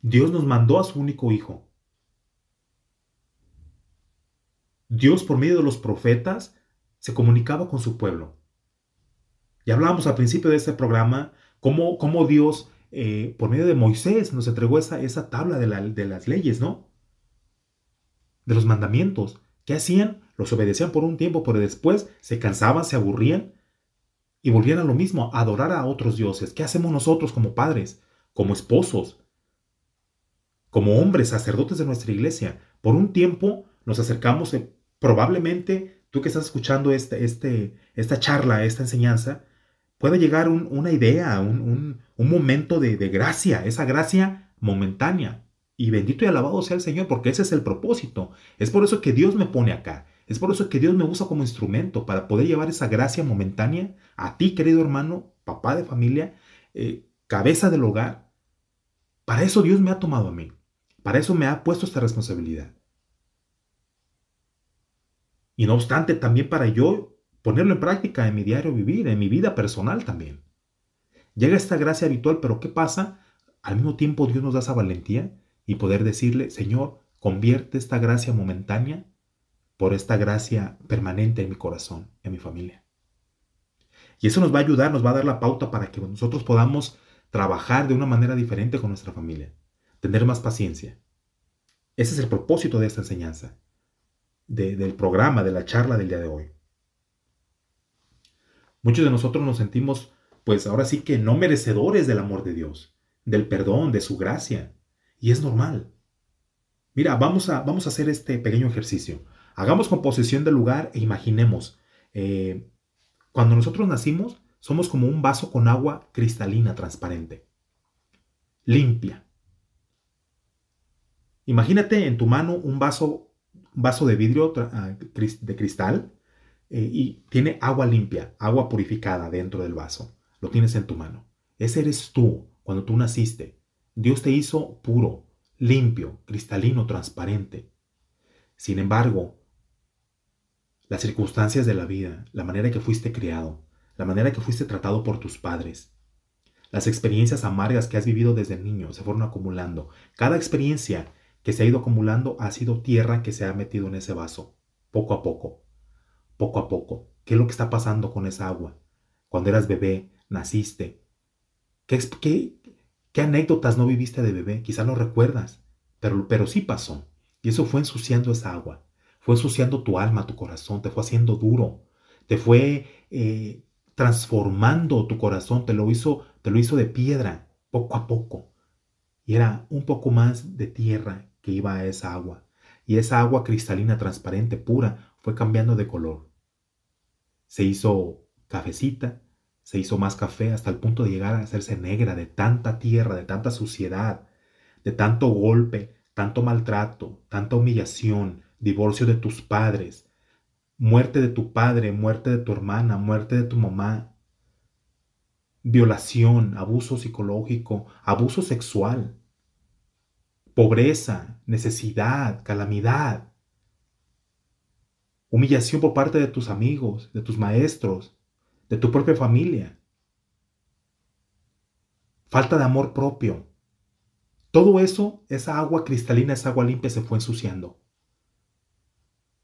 Dios nos mandó a su único Hijo. Dios por medio de los profetas se comunicaba con su pueblo. Y hablábamos al principio de este programa cómo, cómo Dios eh, por medio de Moisés nos entregó esa, esa tabla de, de las leyes, ¿no? De los mandamientos. ¿Qué hacían? Los obedecían por un tiempo, pero después se cansaban, se aburrían y volvían a lo mismo, a adorar a otros dioses. ¿Qué hacemos nosotros como padres, como esposos, como hombres, sacerdotes de nuestra iglesia? Por un tiempo nos acercamos, eh, probablemente tú que estás escuchando este, este, esta charla, esta enseñanza, puede llegar una idea, un, momento de, gracia, esa gracia momentánea. Y bendito y alabado sea el Señor, porque ese es el propósito. Es por eso que Dios me pone acá. Es por eso que Dios me usa como instrumento para poder llevar esa gracia momentánea a ti, querido hermano, papá de familia, eh, cabeza del hogar. Para eso Dios me ha tomado a mí. Para eso me ha puesto esta responsabilidad. Y no obstante, también para yo ponerlo en práctica en mi diario vivir, en mi vida personal también. Llega esta gracia habitual, pero ¿qué pasa? Al mismo tiempo Dios nos da esa valentía y poder decirle, Señor, convierte esta gracia momentánea por esta gracia permanente en mi corazón, en mi familia. Y eso nos va a ayudar, nos va a dar la pauta para que nosotros podamos trabajar de una manera diferente con nuestra familia, tener más paciencia. Ese es el propósito de esta enseñanza, del programa, de la charla del día de hoy. Muchos de nosotros nos sentimos, pues ahora sí que no merecedores del amor de Dios, del perdón, de su gracia. Y es normal. Mira, vamos a, vamos a hacer este pequeño ejercicio. Hagamos composición del lugar e imaginemos, eh, cuando nosotros nacimos, somos como un vaso con agua cristalina, transparente, limpia. Imagínate en tu mano un vaso, vaso de vidrio ah, de cristal eh, y tiene agua limpia, agua purificada dentro del vaso. Lo tienes en tu mano. Ese eres tú cuando tú naciste. Dios te hizo puro, limpio, cristalino, transparente. Sin embargo, las circunstancias de la vida, la manera que fuiste criado, la manera que fuiste tratado por tus padres, las experiencias amargas que has vivido desde niño se fueron acumulando. Cada experiencia que se ha ido acumulando ha sido tierra que se ha metido en ese vaso, poco a poco poco a poco. ¿Qué es lo que está pasando con esa agua? Cuando eras bebé, naciste. ¿Qué, qué, qué anécdotas no viviste de bebé? Quizá no recuerdas, pero, pero sí pasó. Y eso fue ensuciando esa agua. Fue ensuciando tu alma, tu corazón, te fue haciendo duro. Te fue eh, transformando tu corazón, te lo, hizo, te lo hizo de piedra, poco a poco. Y era un poco más de tierra que iba a esa agua. Y esa agua cristalina, transparente, pura, fue cambiando de color. Se hizo cafecita, se hizo más café hasta el punto de llegar a hacerse negra de tanta tierra, de tanta suciedad, de tanto golpe, tanto maltrato, tanta humillación, divorcio de tus padres, muerte de tu padre, muerte de tu hermana, muerte de tu mamá, violación, abuso psicológico, abuso sexual, pobreza, necesidad, calamidad, humillación por parte de tus amigos, de tus maestros, de tu propia familia, falta de amor propio. Todo eso, esa agua cristalina, esa agua limpia se fue ensuciando.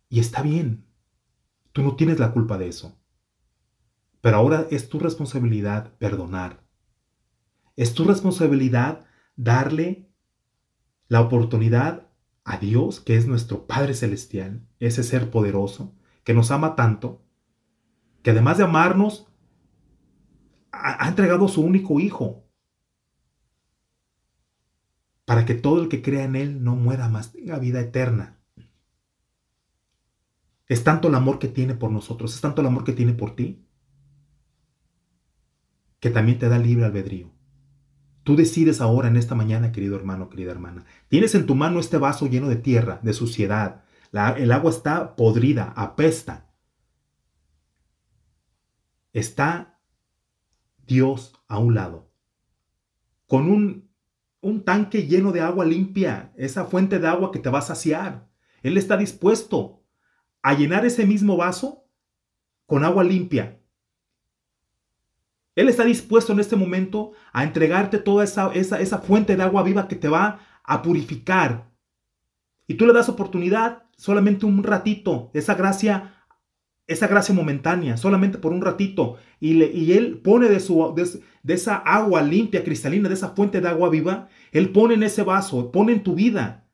Y está bien. Tú no tienes la culpa de eso. Pero ahora es tu responsabilidad perdonar. Es tu responsabilidad darle la oportunidad a Dios, que es nuestro Padre Celestial, ese ser poderoso, que nos ama tanto, que además de amarnos, ha, entregado su único Hijo, para que todo el que crea en Él no muera más, tenga vida eterna. Es tanto el amor que tiene por nosotros, es tanto el amor que tiene por ti, que también te da libre albedrío. Tú decides ahora en esta mañana, querido hermano, querida hermana. Tienes en tu mano este vaso lleno de tierra, de suciedad. el agua está podrida, apesta. Está Dios a un lado, con un, un tanque lleno de agua limpia, esa fuente de agua que te va a saciar. Él está dispuesto a llenar ese mismo vaso con agua limpia él está dispuesto en este momento a entregarte toda esa, esa, esa fuente de agua viva que te va a purificar. Y tú le das oportunidad solamente un ratito, esa gracia, esa gracia momentánea, solamente por un ratito. Y, le, y Él pone de, su, de, esa agua limpia, cristalina, de esa fuente de agua viva, Él pone en ese vaso, pone en tu vida.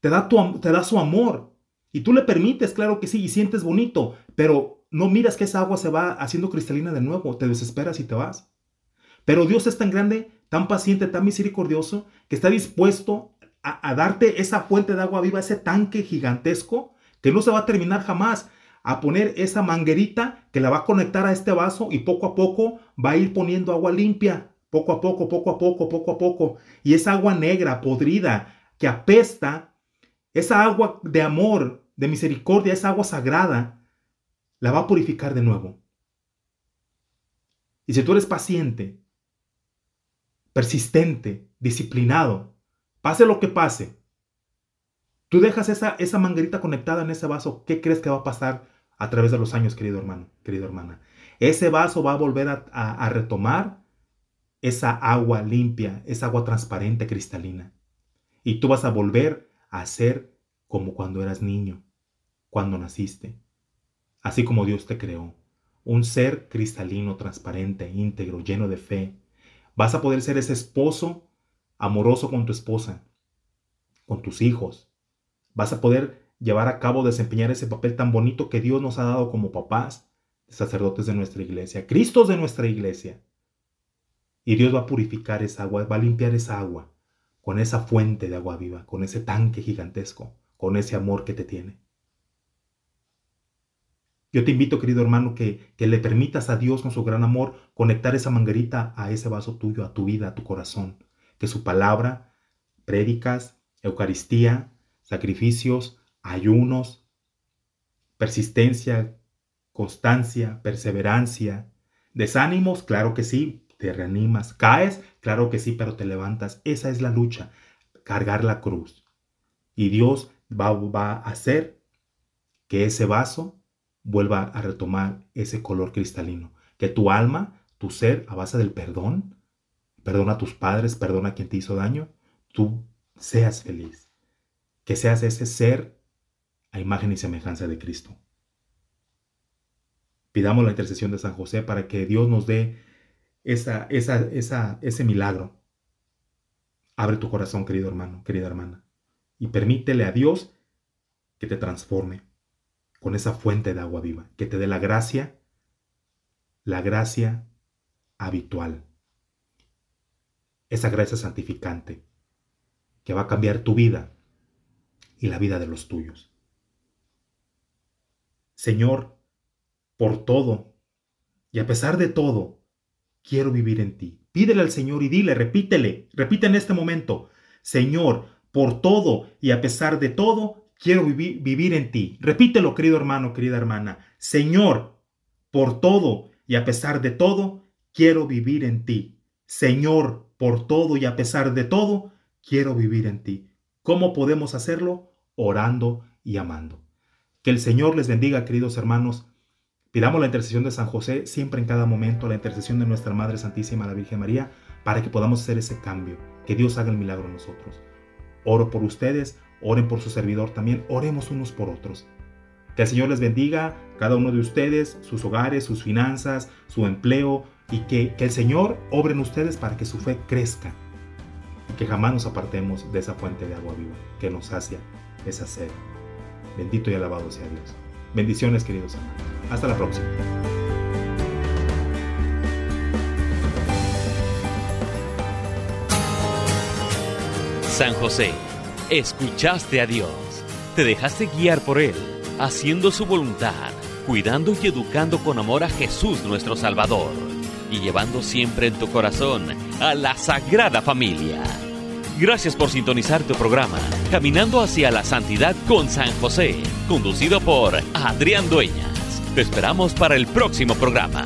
Te da, tu, te da su amor. Y tú le permites, claro que sí, y sientes bonito, pero no miras que esa agua se va haciendo cristalina de nuevo, te desesperas y te vas. Pero Dios es tan grande, tan paciente, tan misericordioso, que está dispuesto a, darte esa fuente de agua viva, ese tanque gigantesco, que no se va a terminar jamás, a poner esa manguerita que la va a conectar a este vaso y poco a poco va a ir poniendo agua limpia, poco a poco, poco a poco, poco a poco. Y esa agua negra, podrida, que apesta, esa agua de amor, de misericordia, esa agua sagrada, la va a purificar de nuevo. Y si tú eres paciente, persistente, disciplinado, pase lo que pase, tú dejas esa, esa manguerita conectada en ese vaso, ¿qué crees que va a pasar a través de los años, querido hermano, querida hermana? Ese vaso va a volver a, a retomar esa agua limpia, esa agua transparente, cristalina. Y tú vas a volver a ser como cuando eras niño, cuando naciste así como Dios te creó. Un ser cristalino, transparente, íntegro, lleno de fe. Vas a poder ser ese esposo amoroso con tu esposa, con tus hijos. Vas a poder llevar a cabo, desempeñar ese papel tan bonito que Dios nos ha dado como papás, sacerdotes de nuestra iglesia, Cristos de nuestra iglesia. Y Dios va a purificar esa agua, va a limpiar esa agua con esa fuente de agua viva, con ese tanque gigantesco, con ese amor que te tiene. Yo te invito, querido hermano, que, que le permitas a Dios con su gran amor conectar esa manguerita a ese vaso tuyo, a tu vida, a tu corazón. Que su palabra, prédicas, Eucaristía, sacrificios, ayunos, persistencia, constancia, perseverancia, desánimos, claro que sí, te reanimas, caes, claro que sí, pero te levantas. Esa es la lucha, cargar la cruz. Y Dios va, va a hacer que ese vaso vuelva a retomar ese color cristalino. Que tu alma, tu ser, a base del perdón, perdona a tus padres, perdona a quien te hizo daño, tú seas feliz. Que seas ese ser a imagen y semejanza de Cristo. Pidamos la intercesión de San José para que Dios nos dé esa, esa, esa, ese milagro. Abre tu corazón, querido hermano, querida hermana, y permítele a Dios que te transforme con esa fuente de agua viva, que te dé la gracia, la gracia habitual, esa gracia santificante, que va a cambiar tu vida y la vida de los tuyos. Señor, por todo y a pesar de todo, quiero vivir en ti. Pídele al Señor y dile, repítele, repite en este momento, Señor, por todo y a pesar de todo, quiero vivir, vivir en ti. Repítelo, querido hermano, querida hermana. Señor, por todo y a pesar de todo, quiero vivir en ti. Señor, por todo y a pesar de todo, quiero vivir en ti. ¿Cómo podemos hacerlo? Orando y amando. Que el Señor les bendiga, queridos hermanos. Pidamos la intercesión de San José siempre en cada momento, la intercesión de nuestra Madre Santísima, la Virgen María, para que podamos hacer ese cambio, que Dios haga el milagro en nosotros. Oro por ustedes, Oren por su servidor también, oremos unos por otros. Que el Señor les bendiga, cada uno de ustedes, sus hogares, sus finanzas, su empleo, y que, el Señor obre en ustedes para que su fe crezca y que jamás nos apartemos de esa fuente de agua viva que nos sacia esa sed. Bendito y alabado sea Dios. Bendiciones, queridos hermanos. Hasta la próxima. San José, escuchaste a Dios, te dejaste guiar por Él, haciendo su voluntad, cuidando y educando con amor a Jesús nuestro Salvador, y llevando siempre en tu corazón a la Sagrada Familia. Gracias por sintonizar tu programa, Caminando hacia la Santidad con San José, conducido por Adrián Dueñas. Te esperamos para el próximo programa.